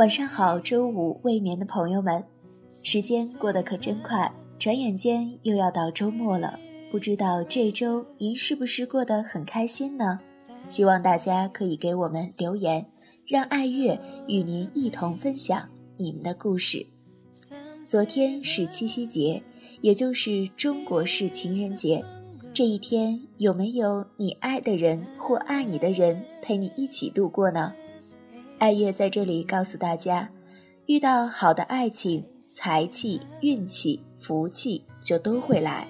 晚上好，周五未眠的朋友们，时间过得可真快，转眼间又要到周末了。不知道这周您是不是过得很开心呢？希望大家可以给我们留言，让爱乐与您一同分享你们的故事。昨天是七夕节，也就是中国式情人节。这一天有没有你爱的人或爱你的人陪你一起度过呢？爱乐在这里告诉大家，遇到好的爱情，财气、运气、福气就都会来。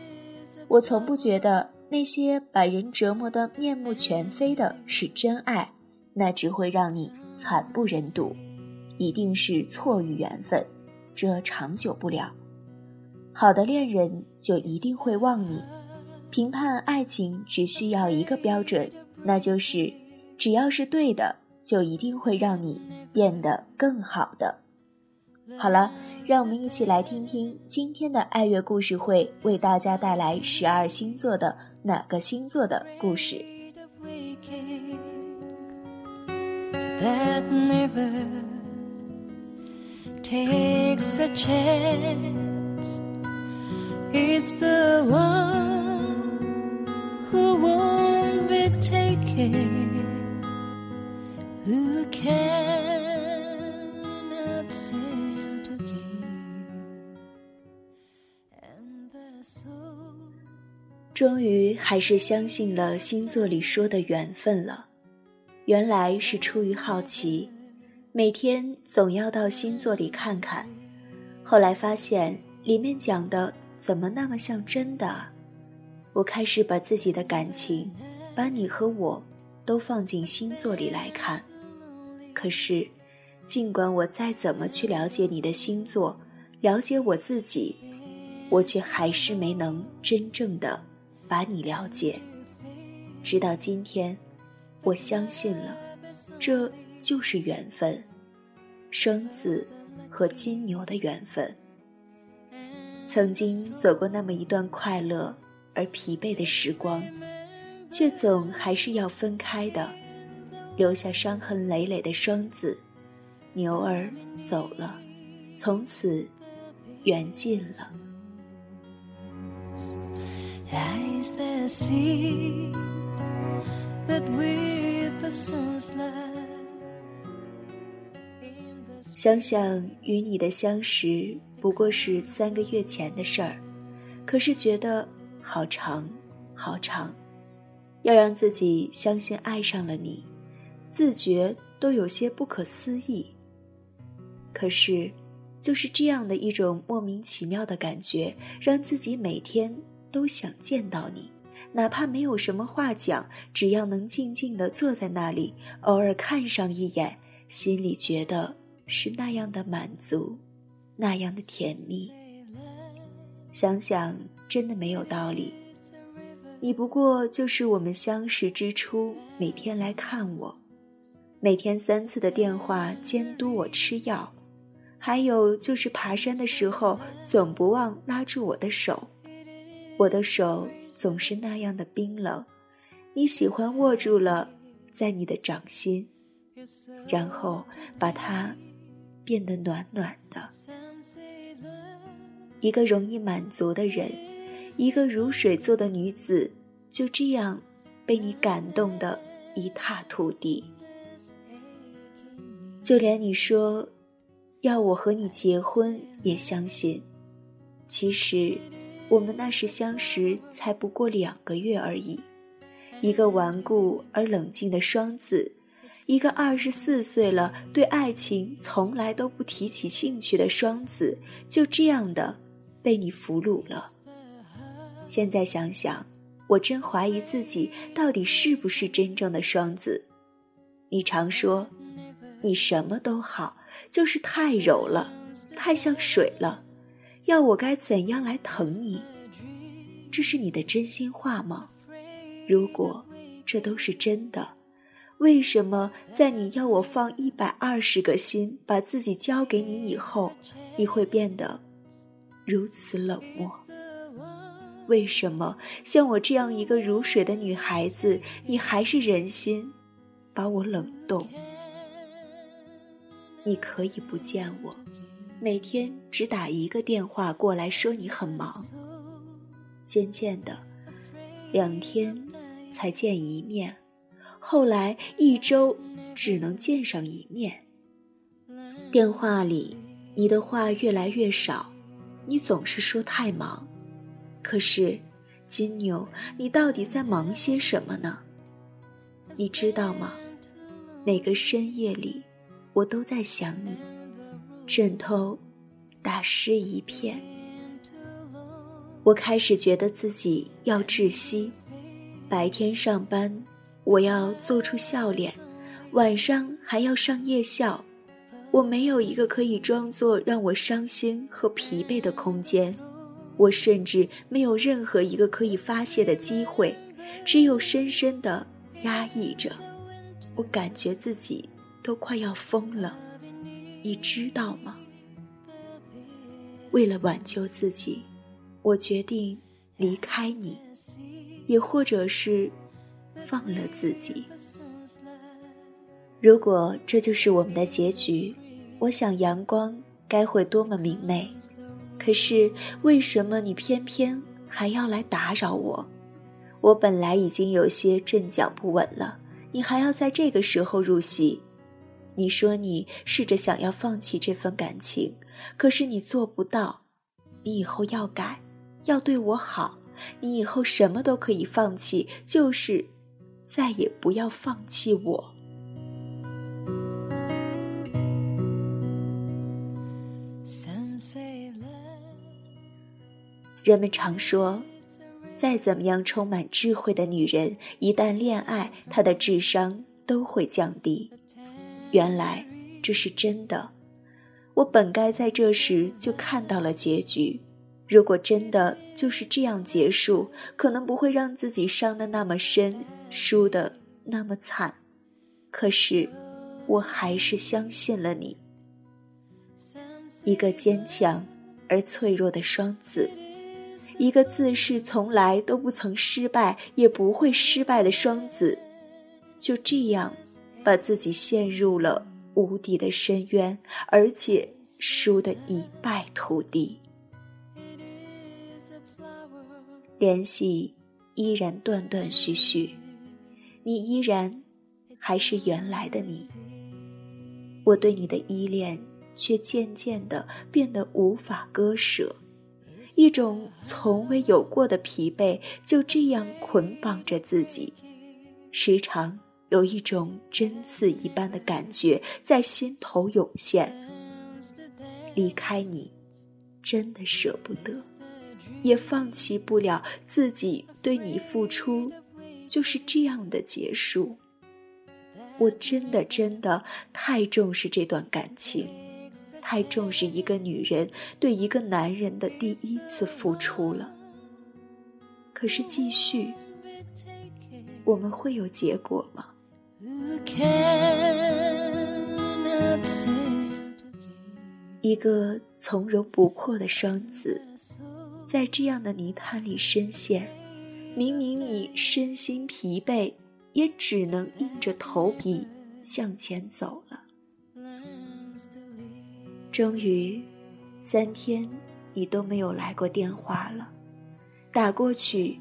我从不觉得那些把人折磨得面目全非的是真爱，那只会让你惨不忍睹，一定是错遇缘分，这长久不了。好的恋人就一定会忘你。评判爱情只需要一个标准，那就是只要是对的，就一定会让你变得更好的。好了。让我们一起来听听今天的爱乐故事会为大家带来十二星座的哪个星座的故事。Who cannot seem to give, and the soul. 终于还是相信了星座里说的缘分了。原来是出于好奇，每天总要到星座里看看。后来发现里面讲的怎么那么像真的？我开始把自己的感情，把你和我，都放进星座里来看。可是，尽管我再怎么去了解你的星座，了解我自己，我却还是没能真正的把你了解。直到今天。我相信了，这就是缘分，双子和金牛的缘分。曾经走过那么一段快乐而疲惫的时光，却总还是要分开的，留下伤痕累累的双子。牛儿走了，从此缘尽了。想想与你的相识不过是三个月前的事儿，可是觉得好长，好长。要让自己相信爱上了你，自觉都有些不可思议。可是，就是这样的一种莫名其妙的感觉，让自己每天都想见到你，哪怕没有什么话讲，只要能静静地坐在那里，偶尔看上一眼，心里觉得是那样的满足，那样的甜蜜。想想真的没有道理。你不过就是我们相识之初每天来看我，每天三次的电话监督我吃药，还有就是爬山的时候总不忘拉住我的手，我的手总是那样的冰冷，你喜欢握住了在你的掌心，然后把它变得暖暖的。一个容易满足的人，一个如水做的女子，就这样被你感动的一塌涂地。就连你说要我和你结婚，也相信。其实，我们那时相识才不过两个月而已。一个顽固而冷静的双子，一个二十四岁了对爱情从来都不提起兴趣的双子，就这样的被你俘虏了。现在想想，我真怀疑自己到底是不是真正的双子。你常说，你什么都好，就是太柔了，太像水了。要我该怎样来疼你？这是你的真心话吗？如果这都是真的，为什么在你要我放一百二十个心，把自己交给你以后，你会变得如此冷漠？为什么像我这样一个如水的女孩子，你还是忍心把我冷冻？你可以不见我，每天只打一个电话过来说你很忙。渐渐的，两天才见一面，后来一周只能见上一面。电话里你的话越来越少，你总是说太忙。可是，金牛，你到底在忙些什么呢？你知道吗？每个深夜里。我都在想你，枕头打湿一片。我开始觉得自己要窒息。白天上班，我要做出笑脸；晚上还要上夜校。我没有一个可以装作让我伤心和疲惫的空间。我甚至没有任何一个可以发泄的机会，只有深深的压抑着。我感觉自己。都快要疯了，你知道吗？为了挽救自己，我决定离开你，也或者是放了自己。如果这就是我们的结局，我想阳光该会多么明媚。可是为什么你偏偏还要来打扰我？我本来已经有些阵脚不稳了，你还要在这个时候入戏。你说你试着想要放弃这份感情，可是你做不到。你以后要改，要对我好。你以后什么都可以放弃，就是再也不要放弃我。人们常说，再怎么样充满智慧的女人，一旦恋爱，她的智商都会降低。原来这是真的，我本该在这时就看到了结局。如果真的就是这样结束，可能不会让自己伤得那么深，输得那么惨。可是，我还是相信了你。一个坚强而脆弱的双子，一个自视从来都不曾失败也不会失败的双子，就这样。把自己陷入了无底的深渊，而且输得一败涂地。联系依然断断续续，你依然还是原来的你。我对你的依恋却渐渐的变得无法割舍，一种从未有过的疲惫就这样捆绑着自己，时常。有一种针刺一般的感觉在心头涌现。离开你，真的舍不得，也放弃不了自己对你付出，就是这样的结束。我真的真的太重视这段感情，太重视一个女人对一个男人的第一次付出了。可是继续，我们会有结果吗？一个从容不迫的双子，在这样的泥潭里深陷，明明你身心疲惫，也只能硬着头皮向前走了。终于，三天你都没有来过电话了，打过去，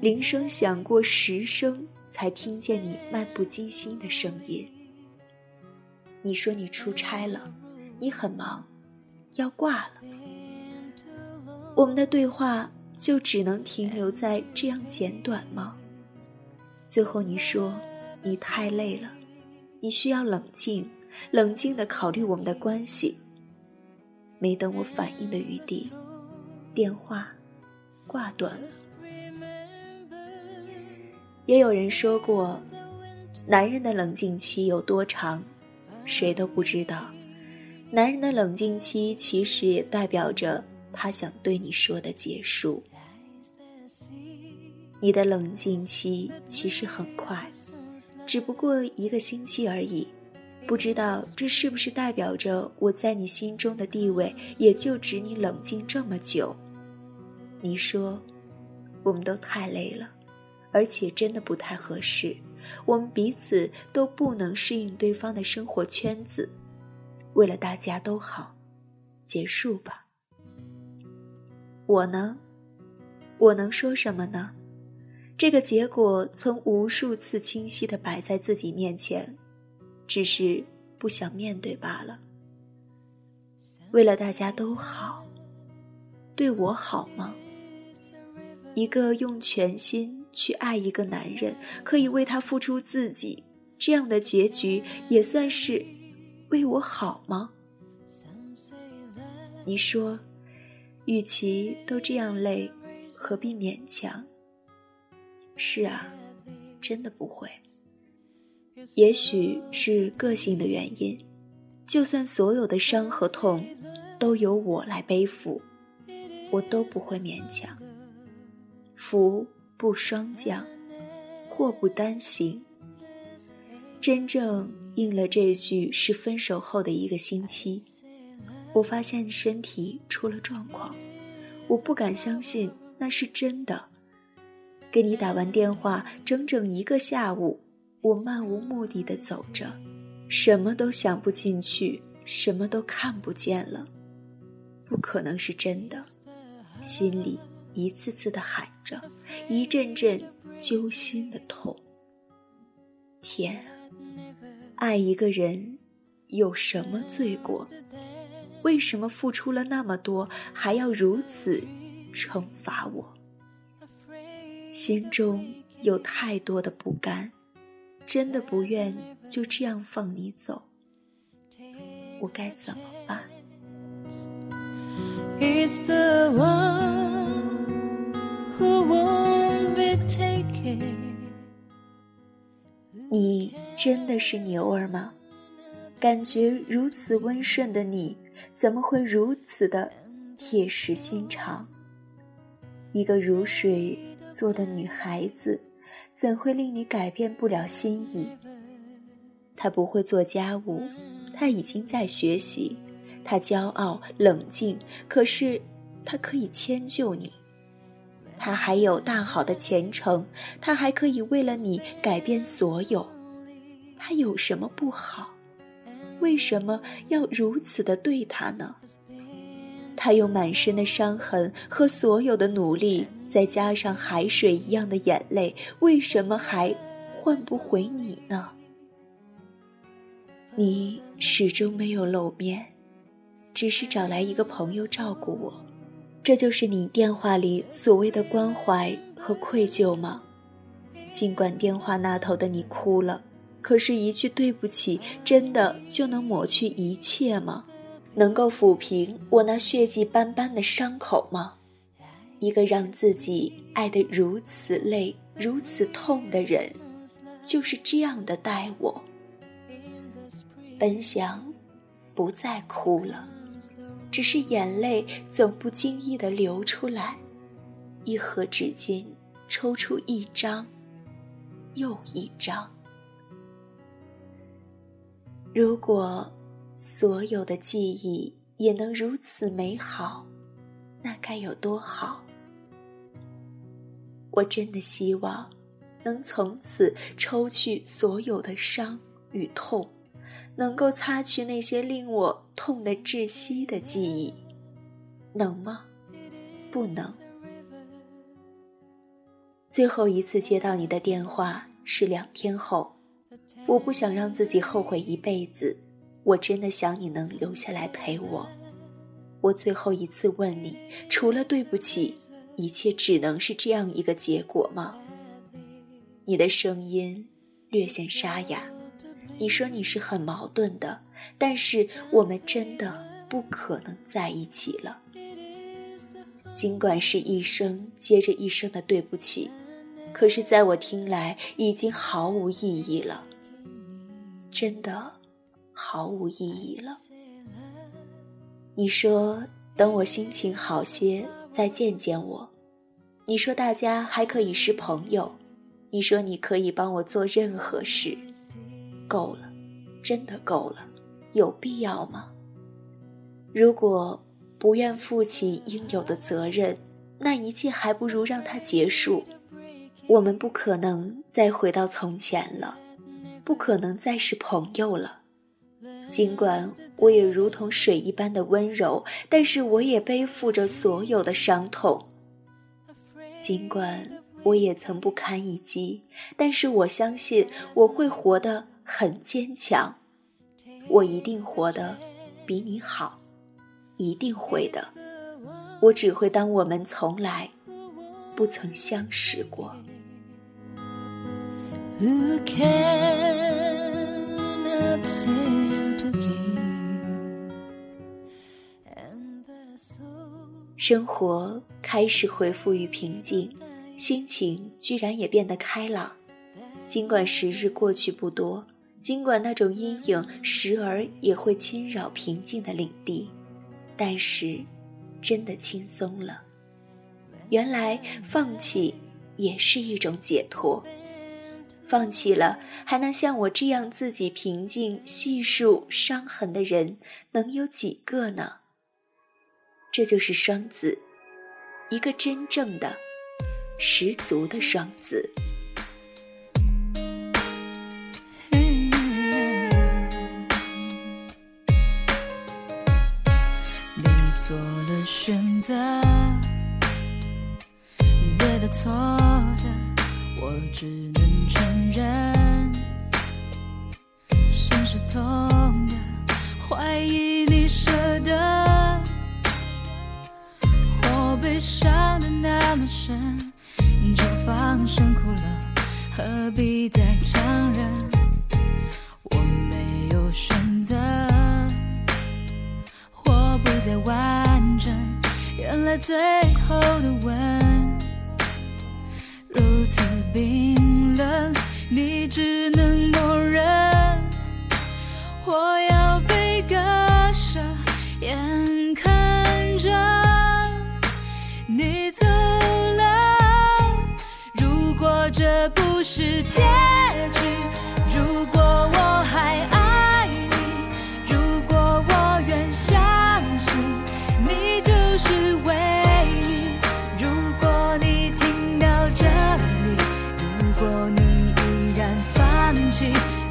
铃声响过十声。才听见你漫不经心的声音。你说你出差了，你很忙，要挂了。我们的对话就只能停留在这样简短吗？最后你说你太累了，你需要冷静，冷静的考虑我们的关系。没等我反应的余地，电话挂断了。也有人说过，男人的冷静期有多长，谁都不知道。男人的冷静期其实也代表着他想对你说的结束。你的冷静期其实很快，只不过一个星期而已。不知道这是不是代表着我在你心中的地位也就只你冷静这么久？你说，我们都太累了，而且真的不太合适。我们彼此都不能适应对方的生活圈子。为了大家都好，结束吧。我呢，我能说什么呢？这个结果曾无数次清晰的摆在自己面前，只是不想面对罢了。为了大家都好，对我好吗？一个用全心去爱一个男人，可以为他付出自己，这样的结局也算是为我好吗？你说，与其都这样累，何必勉强？是啊，真的不会。也许是个性的原因，就算所有的伤和痛都由我来背负，我都不会勉强。福不双降，祸不单行。真正应了这句是分手后的一个星期，我发现身体出了状况，我不敢相信那是真的。给你打完电话，整整一个下午，我漫无目的的走着，什么都想不进去，什么都看不见了，不可能是真的，心里一次次的喊着，一阵阵揪心的痛。天，爱一个人有什么罪过？为什么付出了那么多，还要如此惩罚我？心中有太多的不甘，真的不愿就这样放你走，我该怎么办？你真的是牛儿吗？感觉如此温顺的你，怎么会如此的铁石心肠？一个如水。做的女孩子，怎会令你改变不了心意？她不会做家务，她已经在学习。她骄傲冷静，可是她可以迁就你。他还有大好的前程，他还可以为了你改变所有。他有什么不好？为什么要如此的对他呢？他用满身的伤痕和所有的努力，再加上海水一样的眼泪，为什么还换不回你呢？你始终没有露面，只是找来一个朋友照顾我，这就是你电话里所谓的关怀和愧疚吗？尽管电话那头的你哭了，可是，一句对不起，真的就能抹去一切吗？能够抚平我那血迹斑斑的伤口吗？一个让自己爱得如此累、如此痛的人，就是这样的待我。本想不再哭了，只是眼泪总不经意的流出来，一盒纸巾抽出一张又一张。如果。所有的记忆也能如此美好，那该有多好！我真的希望能从此抽去所有的伤与痛，能够擦去那些令我痛得窒息的记忆，能吗？不能。最后一次接到你的电话是两天后，我不想让自己后悔一辈子。我真的想你能留下来陪我。我最后一次问你，除了对不起，一切只能是这样一个结果吗？你的声音略显沙哑。你说你是很矛盾的，但是我们真的不可能在一起了。尽管是一声接着一声的对不起，可是在我听来已经毫无意义了。真的。毫无意义了。你说等我心情好些再见见我。你说大家还可以是朋友。你说你可以帮我做任何事。够了，真的够了。有必要吗？如果不愿负起应有的责任，那一切还不如让它结束。我们不可能再回到从前了，不可能再是朋友了。尽管我也如同水一般的温柔，但是我也背负着所有的伤痛。尽管我也曾不堪一击，但是我相信我会活得很坚强。我一定活得比你好，一定会的。我只会当我们从来不曾相识过。Who cannot seem to keep and the soul 生活开始恢复于平静，心情居然也变得开朗。尽管时日过去不多，尽管那种阴影时而也会侵扰平静的领地，但是真的轻松了。原来放弃也是一种解脱。放弃了，还能像我这样自己平静细数伤痕的人，能有几个呢？这就是双子，一个真正的、十足的双子。择，对的错的，我只能承认。心是痛的，怀疑你舍得，我被伤的那么深，就放声哭了，何必再强忍？我没有选择。我不再完整，原来最后的吻如此冰冷，你只能默认。我要被割舍，眼看着你走了。如果这不是结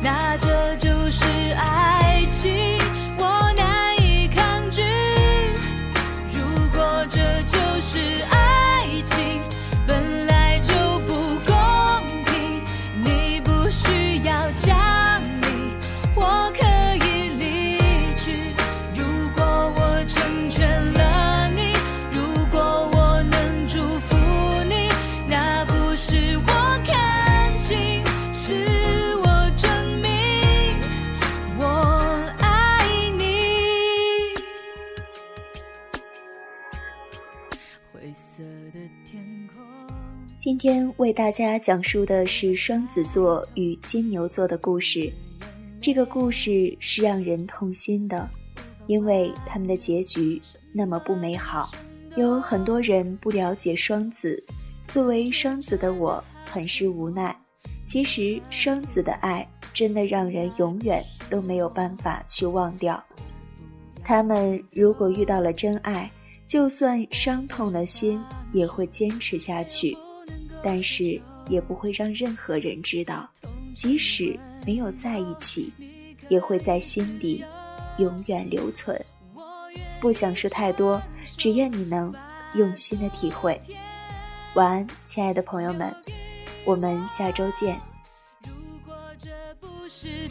那这就是爱情，今天为大家讲述的是双子座与金牛座的故事。这个故事是让人痛心的，因为他们的结局那么不美好。有很多人不了解双子，作为双子的我很是无奈。其实双子的爱真的让人永远都没有办法去忘掉。他们如果遇到了真爱，就算伤痛了心，也会坚持下去，但是也不会让任何人知道。即使没有在一起，也会在心底永远留存。不想说太多，只愿你能用心的体会。晚安，亲爱的朋友们，我们下周见。如果这不是